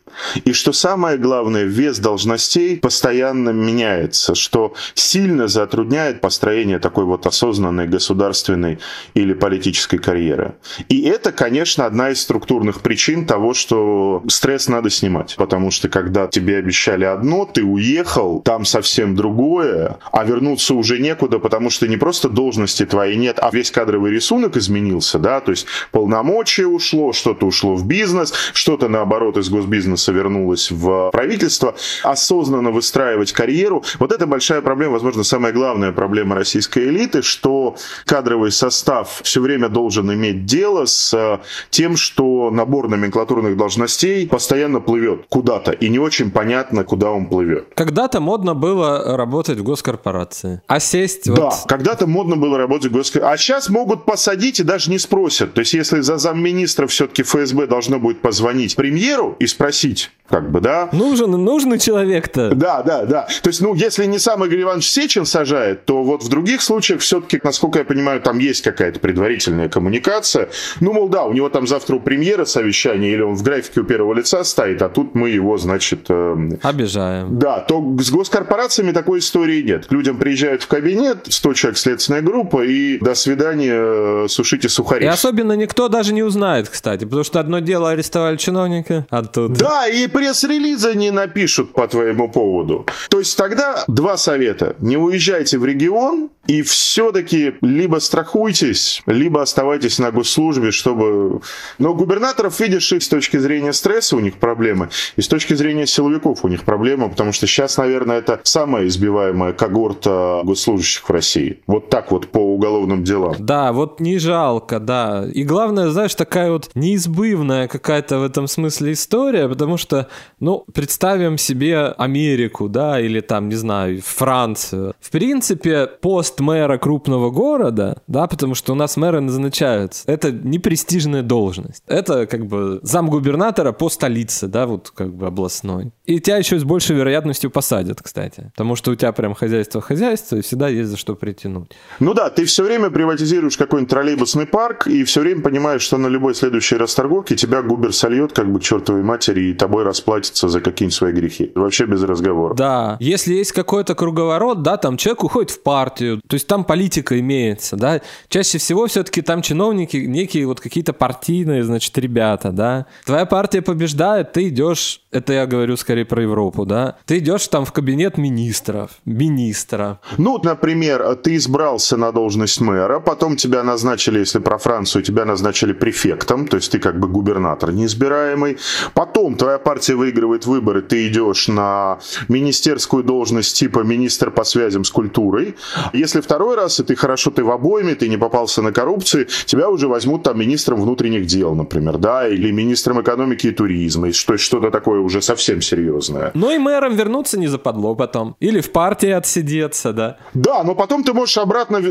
И что самое главное, вес должностей постоянно меняется, что сильно затрудняет построение такой вот осознанной государственной или политической карьеры. И это, конечно, одна из структурных причин того, что стресс надо снимать. Потому что когда тебе обещали одно, ты уехал, там совсем другое, а вернуться уже некуда, потому что не просто должности твои нет, а весь кадровый рисунок изменился, да, то есть полномочия ушло, что-то ушло в бизнес, что-то наоборот из госбизнеса вернулось в правительство, осознанно выстраивать карьеру. Вот это большая проблема, возможно, самая главная проблема российской элиты, что кадровый состав все время должен иметь дело с тем, что набор номенклатурных должностей постоянно плывет куда-то, и не очень понятно, куда он плывет. Когда-то модно было работать в госкорпорации. А сесть Да, вот... когда-то модно было работать в госкорпорации. А сейчас могут посадить и даже не спросят. То есть, если за замминистра все-таки ФСБ должно будет позвонить премьеру и спросить, как бы, да. Нужен, нужный человек-то. Да, да, да. То есть, ну, если не сам Игорь Иванович Сечин сажает, то вот в других случаях все-таки, насколько я понимаю, там есть какая-то предварительная коммуникация. Ну, мол, да, у него там завтра у премьера совещание, или он в графике у первого лица стоит, а тут мы его, значит... Э, Обижаем. Да, то с госкорпорациями такой истории нет. К людям приезжают в кабинет, 100 человек следственная группа, и до свидания, э, сушите сухари. И особенно никто даже не узнает, кстати, потому что одно дело арестовали чиновника, а тут... Да, и пресс-релиза не напишут по твоему поводу. То есть тогда два совета. Не уезжайте в регион, и все-таки либо страхуйтесь, либо оставайтесь на госслужбе, чтобы... Но губернаторов, видишь, их с точки зрения стресса у них проблемы, и с точки зрения силовиков у них проблемы, потому что сейчас, наверное, это самая избиваемая когорта госслужащих в России. Вот так вот по уголовным делам. Да, вот не жалко, да. И главное, знаешь, такая вот неизбывная какая-то в этом смысле история, потому что, ну, представим себе Америку, да, или там, не знаю, Францию. В принципе, пост мэра крупного города, да, потому что у нас мэры назначаются. Это не престижная должность. Это как бы замгубернатора по столице, да, вот как бы областной. И тебя еще с большей вероятностью посадят, кстати. Потому что у тебя прям хозяйство-хозяйство, и всегда есть за что притянуть. Ну да, ты все время приватизируешь какой-нибудь троллейбусный парк, и все время понимаешь, что на любой следующей расторговке тебя губер сольет как бы чертовой матери, и тобой расплатится за какие-нибудь свои грехи. Вообще без разговора. Да. Если есть какой-то круговорот, да, там человек уходит в партию, то есть там политика имеется, да. Чаще всего все-таки там чиновники некие вот какие-то партийные, значит, ребята, да. Твоя партия побеждает, ты идешь, это я говорю скорее про Европу, да. Ты идешь там в кабинет министров, министра. Ну, например, ты избрался на должность мэра, потом тебя назначили, если про Францию, тебя назначили префектом, то есть ты как бы губернатор неизбираемый. Потом твоя партия выигрывает выборы, ты идешь на министерскую должность типа министр по связям с культурой. Если второй раз, и ты хорошо, ты в обойме, ты не попался на коррупцию, тебя уже возьмут там министром внутренних дел, например, да, или министром экономики и туризма, что что-то такое уже совсем серьезное. Ну и мэром вернуться не западло потом. Или в партии отсидеться, да. Да, но потом ты можешь обратно...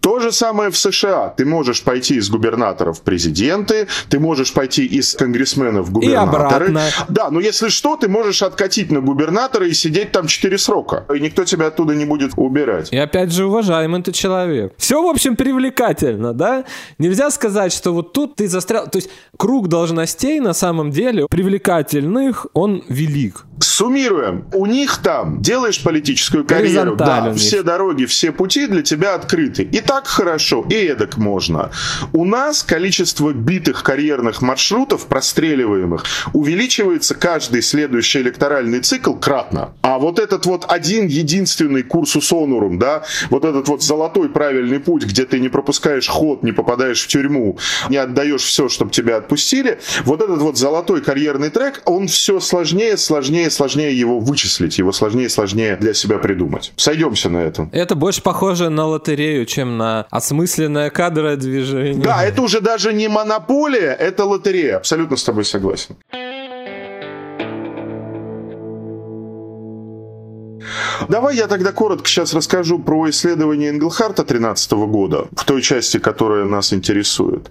То же самое в США. Ты можешь пойти из губернаторов в президенты, ты можешь пойти из конгрессменов в губернаторы. И обратно. Да, но если что, ты можешь откатить на губернатора и сидеть там 4 срока. И никто тебя оттуда не будет убирать. И опять же, уважаемый ты человек. Все, в общем, привлекательно, да? Нельзя сказать, что вот тут ты застрял. То есть круг должностей на самом деле привлекательных, он велик. Суммируем. У них там делаешь политическую карьеру, да, все дороги, все пути для тебя открыты. И так хорошо, и эдак можно. У нас количество битых карьерных маршрутов, простреливаемых, увеличивается каждый следующий электоральный цикл кратно. А вот этот вот один единственный курсус онурум, да, вот этот вот золотой правильный путь, где ты не пропускаешь ход, не попадаешь в тюрьму, не отдаешь все, чтобы тебя отпустили, вот этот вот золотой карьерный трек, он все сложнее, сложнее, сложнее его вычислить, его сложнее, сложнее для себя придумать. Сойдемся на этом. Это больше похоже на лотерею, чем на осмысленное кадровое движение. Да, это уже даже не монополия, это лотерея. Абсолютно с тобой согласен. Давай я тогда коротко сейчас расскажу про исследование Энглхарта 2013 года, в той части, которая нас интересует.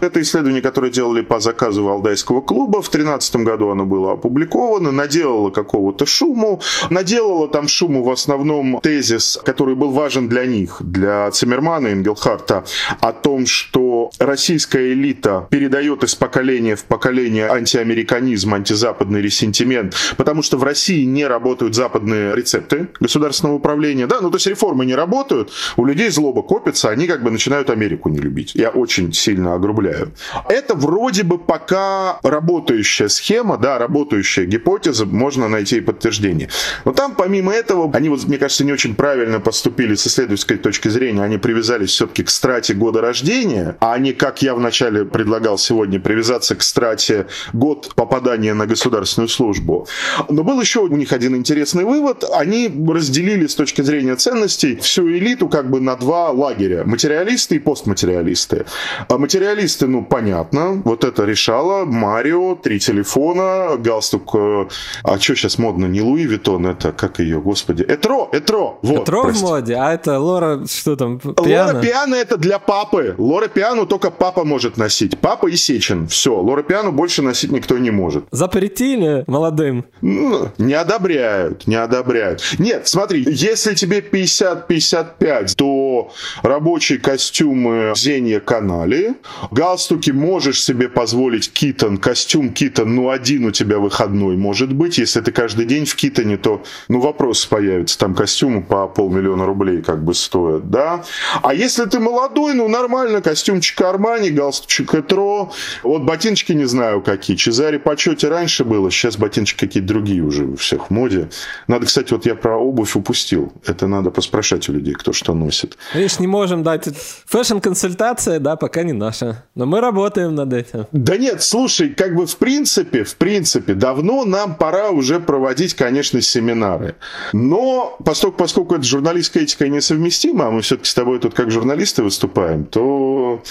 Это исследование, которое делали по заказу Валдайского клуба. В 2013 году оно было опубликовано, наделало какого-то шуму. Наделало там шуму в основном тезис, который был важен для них, для Циммермана и Энгелхарта, о том, что российская элита передает из поколения в поколение антиамериканизм, антизападный ресентимент, потому что в России не работают западные рецепты государственного управления. Да, ну то есть реформы не работают, у людей злоба копится, они как бы начинают Америку не любить. Я очень сильно огрубляю. Это вроде бы пока работающая схема, да, работающая гипотеза, можно найти и подтверждение. Но там помимо этого, они вот, мне кажется, не очень правильно поступили с исследовательской точки зрения, они привязались все-таки к страте года рождения, а не, как я вначале предлагал сегодня, привязаться к страте год попадания на государственную службу. Но был еще у них один интересный вывод. Они разделили с точки зрения ценностей всю элиту как бы на два лагеря. Материалисты и постматериалисты. А материалисты, ну, понятно, вот это решало. Марио, три телефона, галстук... Э, а что сейчас модно? Не Louis Vuitton, это как ее, господи? Etro, Etro. Вот, Etro прости. в моде, а это Loro, что там, Piana? Loro Piana это для папы. Loro Piana только папа может носить. Папа и Сечин. Все, Loro Piana больше носить никто не может. Запретили молодым? Ну, не одобряют, не одобряют. Нет, смотри, если тебе 50-55, то рабочие костюмы Зенья Канали, галстуки можешь себе позволить Китон, костюм Китон, ну один у тебя выходной может быть, если ты каждый день в Китоне, то ну вопросы появятся, там костюмы по полмиллиона рублей как бы стоят, да. А если ты молодой, ну нормально, костюмчик Армани, галстучек Этро, вот ботиночки не знаю какие, Чезари почете раньше было, сейчас ботиночки какие-то другие уже у всех в моде. Надо, кстати, вот я про обувь упустил, это надо поспрашать у людей, кто что носит. Видишь, не можем дать фэшн-консультация, да, пока не наша, но мы работаем над этим. Да нет, слушай, как бы в принципе, в принципе, давно нам пора уже проводить, конечно, семинары. Но поскольку, поскольку это журналистская этика несовместима, а мы все-таки с тобой тут как журналисты выступаем, то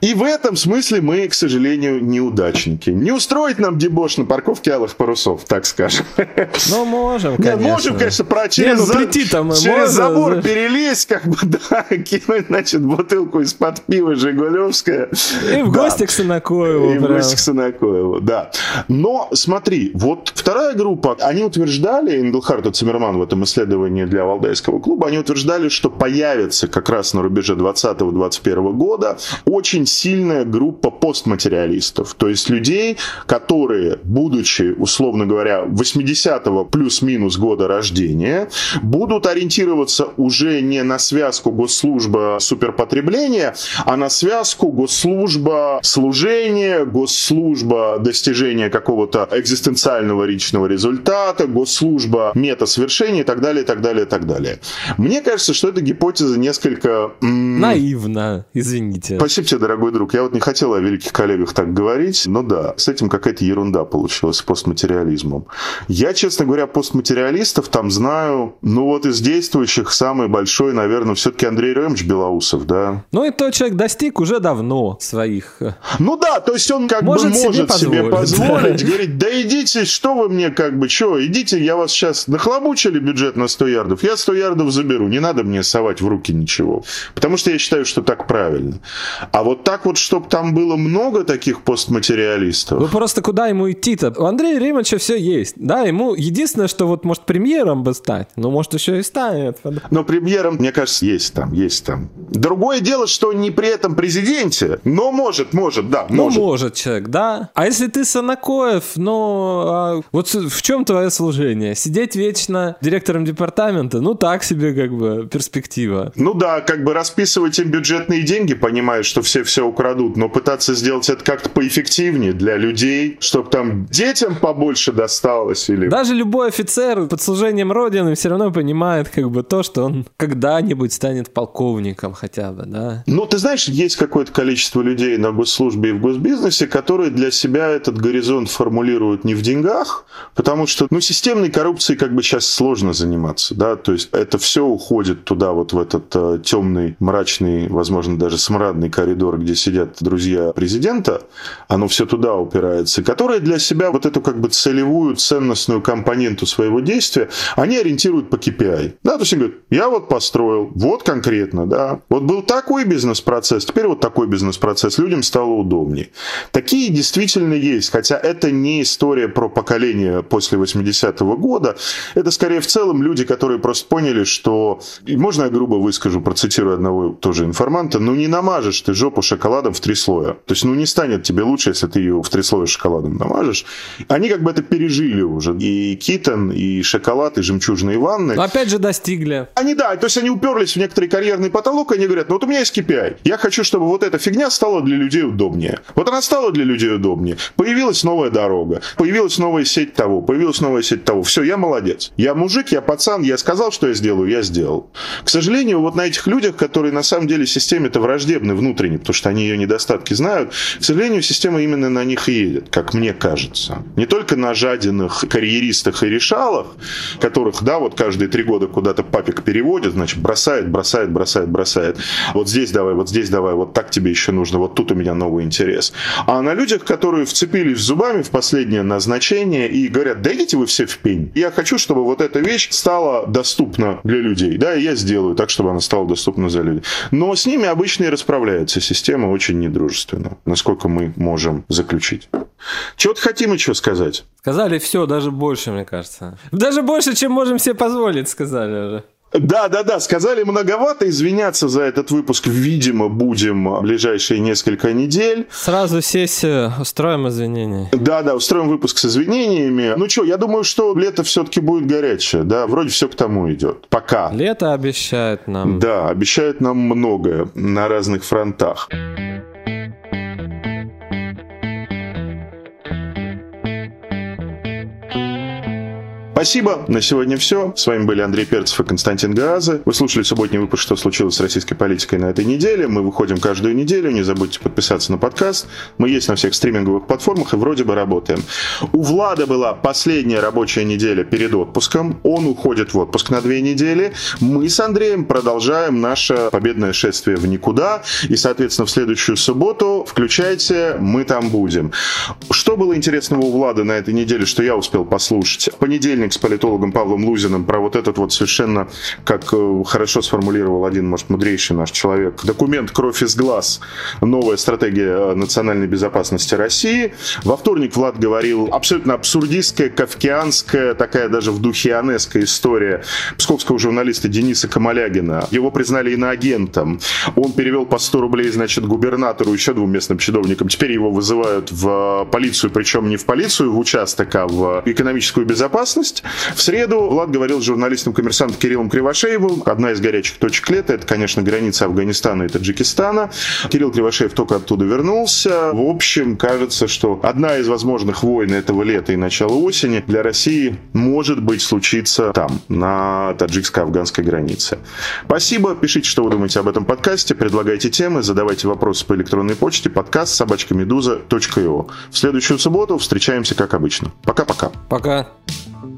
и в этом смысле мы, к сожалению, неудачники. Не устроить нам дебош на парковке алых парусов, так скажем. Ну, можем, конечно. Не, можем, конечно, про через, Не, ну, прийти там через можно, забор да. перелезть, как бы, да, кинуть, значит, бутылку из-под пива Жигулевская. И в да. гости к Санакоеву. И прям. в гости к Санакоеву, да. Но, смотри, вот вторая группа, они утверждали, Инглхарт и Циммерман в этом исследовании для Валдайского клуба, они утверждали, что появится как раз на рубеже 20-21 года очень сильная группа постматериалистов, то есть людей, которые, будучи, условно говоря, 80-го плюс-минус года рождения, будут ориентироваться уже не на связку госслужба суперпотребления, а на связку госслужба служения, госслужба достижения какого-то экзистенциального личного результата, госслужба метасовершения и так далее, и так далее, и так далее. Мне кажется, что эта гипотеза несколько... Наивна, извините. Спасибо тебе, дорогой друг. Я вот не хотел о великих коллегах так говорить, но да, с этим какая-то ерунда получилась, постматериализмом. Я, честно говоря, постматериалистов там знаю, ну вот из действующих самый большой, наверное, все-таки Андрей Ремович Белоусов, да. Ну и тот человек достиг уже давно своих. Э, ну да, то есть он как может бы может себе позволить, себе позволить да. говорить, да идите, что вы мне как бы, что, идите, я вас сейчас нахлобучили бюджет на 100 ярдов, я 100 ярдов заберу, не надо мне совать в руки ничего. Потому что я считаю, что так правильно. А вот так вот, чтобы там было много таких постматериалистов. Ну просто куда ему идти-то? У Андрея Ремовича все есть. Да, ему единственное, что вот может премьером бы стать, но может еще и станет. Но премьером, мне кажется, есть там, есть там. Другое дело, что не при этом президенте, но может, может, да, может. Ну, может человек, да. А если ты Санакоев, ну, а вот в чем твое служение? Сидеть вечно директором департамента? Ну, так себе как бы перспектива. Ну да, как бы расписывать им бюджетные деньги, понимая, что все все украдут, но пытаться сделать это как-то поэффективнее для людей, чтобы там детям побольше досталось или... Даже любой офицер под служением Родины все равно понимает как бы то, что он когда-нибудь станет полковником хотя бы, да? Ну, ты знаешь, есть какое-то количество людей на госслужбе и в госбизнесе, которые для себя этот горизонт формулируют не в деньгах, потому что, ну, системной коррупцией как бы сейчас сложно заниматься, да, то есть это все уходит туда, вот в этот э, темный, мрачный, возможно, даже смрадный коридор, где сидят друзья президента, оно все туда упирается, которые для себя вот эту как бы целевую ценностную компоненту своего действия, они ориентируют по KPI. Да, то есть они говорят, я вот построил, вот конкретно, да, вот был такой бизнес-процесс, теперь вот такой бизнес-процесс, людям стало удобнее. Такие действительно есть, хотя это не история про поколение после 80-го года, это скорее в целом люди, которые просто поняли, что, и можно я грубо выскажу, процитирую одного тоже информанта, ну не намажешь ты жопу шоколадом в три слоя. То есть, ну не станет тебе лучше, если ты ее в три слоя шоколадом намажешь. Они как бы это пережили уже. И Китон, и шоколад, и жемчужные ванны. Но опять же достигли. Они, да, то есть они уперлись в некоторый карьерный потолок, и они говорят, ну вот у меня есть KPI. Я хочу, чтобы вот эта фигня стала для людей удобнее. Вот она стала для людей удобнее. Появилась новая дорога, появилась новая сеть того, появилась новая сеть того. Все, я молодец. Я мужик, я пацан, я сказал, что я сделаю, я сделал. К сожалению, вот на этих людях, которые на самом деле системе-то враждебны внутренне, потому что они ее недостатки знают, к сожалению, система именно на них и едет, как мне кажется. Не только на жадиных карьеристах и решалах, которых, да, вот каждые три года куда-то папик переводит, значит, бросает, бросает, бросает, бросает. Вот здесь давай, вот здесь давай, вот так тебе еще нужно, вот тут у меня новый интерес. А на людях, которые вцепились зубами в последнее назначение и говорят, да идите вы все в пень. Я хочу, чтобы вот эта вещь стала доступна для людей, да, и я сделаю так, чтобы она стала доступна за людей. Но с ними обычно и расправляется система очень недружественно, насколько мы можем заключить. Чего-то хотим еще сказать? Сказали все, даже больше, мне кажется. Даже больше, чем можем себе позволить, сказали уже. Да, да, да, сказали многовато, извиняться за этот выпуск, видимо, будем в ближайшие несколько недель. Сразу сессию, устроим извинения. Да, да, устроим выпуск с извинениями. Ну что, я думаю, что лето все-таки будет горячее, да, вроде все к тому идет. Пока. Лето обещает нам. Да, обещает нам многое на разных фронтах. Спасибо. На сегодня все. С вами были Андрей Перцев и Константин Гааза. Вы слушали субботний выпуск «Что случилось с российской политикой» на этой неделе. Мы выходим каждую неделю. Не забудьте подписаться на подкаст. Мы есть на всех стриминговых платформах и вроде бы работаем. У Влада была последняя рабочая неделя перед отпуском. Он уходит в отпуск на две недели. Мы с Андреем продолжаем наше победное шествие в никуда. И, соответственно, в следующую субботу включайте «Мы там будем». Что было интересного у Влада на этой неделе, что я успел послушать? В понедельник с политологом Павлом Лузиным про вот этот вот совершенно, как э, хорошо сформулировал один, может, мудрейший наш человек, документ «Кровь из глаз. Новая стратегия э, национальной безопасности России». Во вторник Влад говорил абсолютно абсурдистская, кавкианская, такая даже в духе ионесская история псковского журналиста Дениса Камалягина. Его признали иноагентом. Он перевел по 100 рублей, значит, губернатору, еще двум местным чиновникам. Теперь его вызывают в полицию, причем не в полицию, в участок, а в экономическую безопасность. В среду Влад говорил с журналистом коммерсантом Кириллом Кривошеевым. Одна из горячих точек лета – это, конечно, граница Афганистана и Таджикистана. Кирилл Кривошеев только оттуда вернулся. В общем, кажется, что одна из возможных войн этого лета и начала осени для России может быть случится там, на таджикско-афганской границе. Спасибо. Пишите, что вы думаете об этом подкасте, предлагайте темы, задавайте вопросы по электронной почте подкаст собачкамедуза.io. В следующую субботу встречаемся как обычно. Пока-пока. Пока. -пока. Пока.